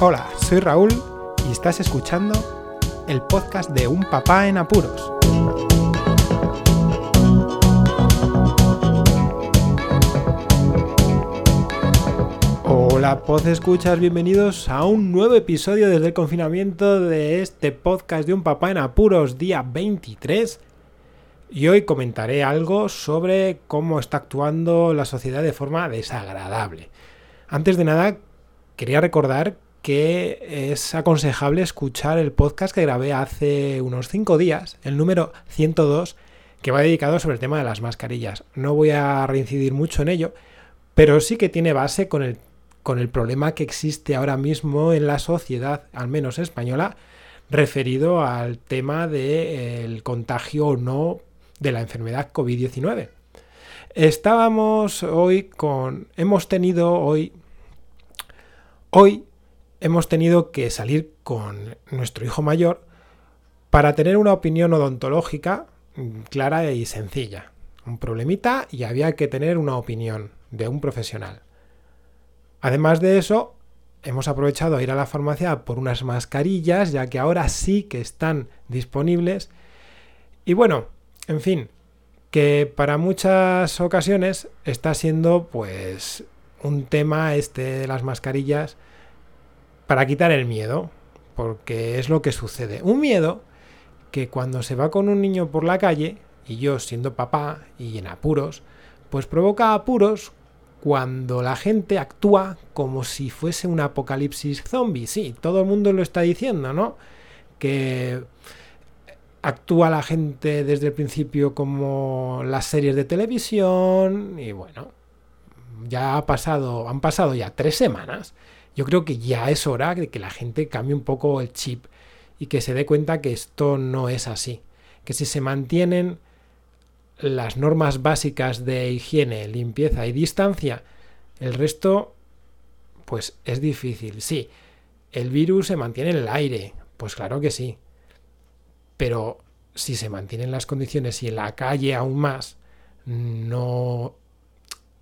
Hola, soy Raúl y estás escuchando el podcast de Un Papá en Apuros. Hola, Pod Escuchas, bienvenidos a un nuevo episodio desde el confinamiento de este podcast de Un Papá en Apuros, día 23. Y hoy comentaré algo sobre cómo está actuando la sociedad de forma desagradable. Antes de nada, quería recordar que es aconsejable escuchar el podcast que grabé hace unos 5 días, el número 102, que va dedicado sobre el tema de las mascarillas. No voy a reincidir mucho en ello, pero sí que tiene base con el, con el problema que existe ahora mismo en la sociedad, al menos española, referido al tema del contagio o no de la enfermedad COVID-19. Estábamos hoy con... Hemos tenido hoy... Hoy hemos tenido que salir con nuestro hijo mayor para tener una opinión odontológica clara y sencilla. Un problemita y había que tener una opinión de un profesional. Además de eso, hemos aprovechado a ir a la farmacia por unas mascarillas, ya que ahora sí que están disponibles. Y bueno, en fin, que para muchas ocasiones está siendo pues un tema este de las mascarillas para quitar el miedo, porque es lo que sucede. Un miedo que cuando se va con un niño por la calle, y yo siendo papá y en apuros, pues provoca apuros cuando la gente actúa como si fuese un apocalipsis zombie. Sí, todo el mundo lo está diciendo, ¿no? Que actúa la gente desde el principio como las series de televisión y bueno, ya ha pasado, han pasado ya tres semanas yo creo que ya es hora de que la gente cambie un poco el chip y que se dé cuenta que esto no es así. Que si se mantienen las normas básicas de higiene, limpieza y distancia, el resto, pues es difícil. Sí, el virus se mantiene en el aire, pues claro que sí. Pero si se mantienen las condiciones y en la calle aún más, no,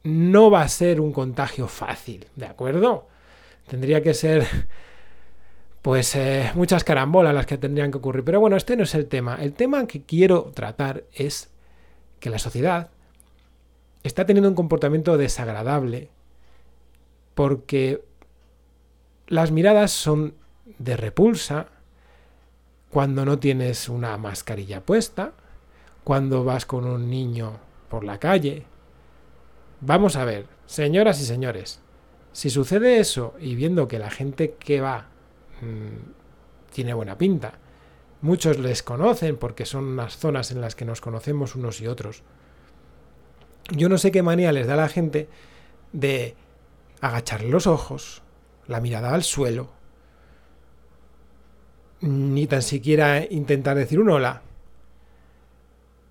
no va a ser un contagio fácil, ¿de acuerdo? Tendría que ser pues eh, muchas carambolas las que tendrían que ocurrir. Pero bueno, este no es el tema. El tema que quiero tratar es que la sociedad está teniendo un comportamiento desagradable porque las miradas son de repulsa cuando no tienes una mascarilla puesta, cuando vas con un niño por la calle. Vamos a ver, señoras y señores, si sucede eso y viendo que la gente que va mm, tiene buena pinta, muchos les conocen porque son unas zonas en las que nos conocemos unos y otros, yo no sé qué manía les da a la gente de agachar los ojos, la mirada al suelo, ni tan siquiera intentar decir un hola,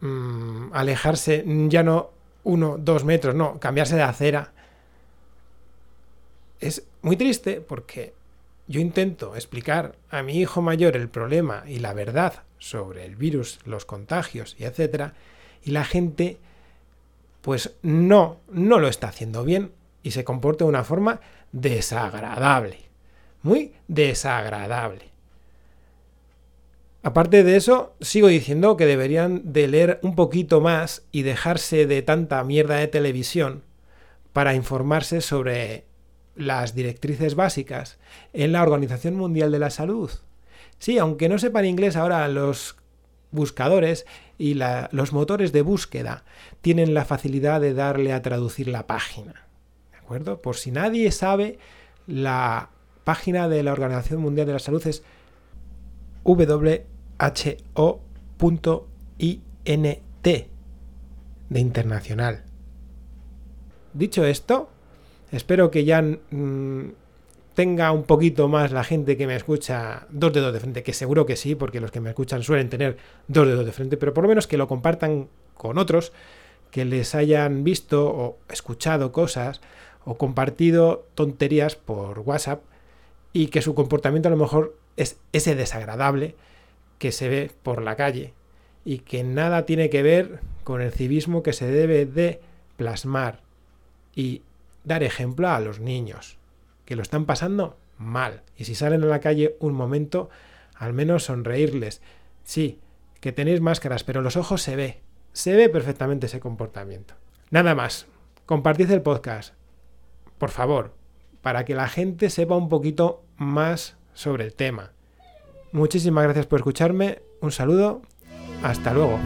mm, alejarse ya no uno, dos metros, no, cambiarse de acera es muy triste porque yo intento explicar a mi hijo mayor el problema y la verdad sobre el virus, los contagios y etcétera, y la gente pues no, no lo está haciendo bien y se comporta de una forma desagradable, muy desagradable. Aparte de eso, sigo diciendo que deberían de leer un poquito más y dejarse de tanta mierda de televisión para informarse sobre las directrices básicas en la Organización Mundial de la Salud. Sí, aunque no sepan inglés ahora los buscadores y los motores de búsqueda tienen la facilidad de darle a traducir la página. ¿De acuerdo? Por si nadie sabe, la página de la Organización Mundial de la Salud es who.int de internacional. Dicho esto, Espero que ya mm, tenga un poquito más la gente que me escucha dos dedos de frente, que seguro que sí, porque los que me escuchan suelen tener dos dedos de frente, pero por lo menos que lo compartan con otros, que les hayan visto o escuchado cosas o compartido tonterías por WhatsApp y que su comportamiento a lo mejor es ese desagradable que se ve por la calle y que nada tiene que ver con el civismo que se debe de plasmar. Y dar ejemplo a los niños, que lo están pasando mal. Y si salen a la calle un momento, al menos sonreírles. Sí, que tenéis máscaras, pero los ojos se ve. Se ve perfectamente ese comportamiento. Nada más. Compartid el podcast. Por favor, para que la gente sepa un poquito más sobre el tema. Muchísimas gracias por escucharme. Un saludo. Hasta luego.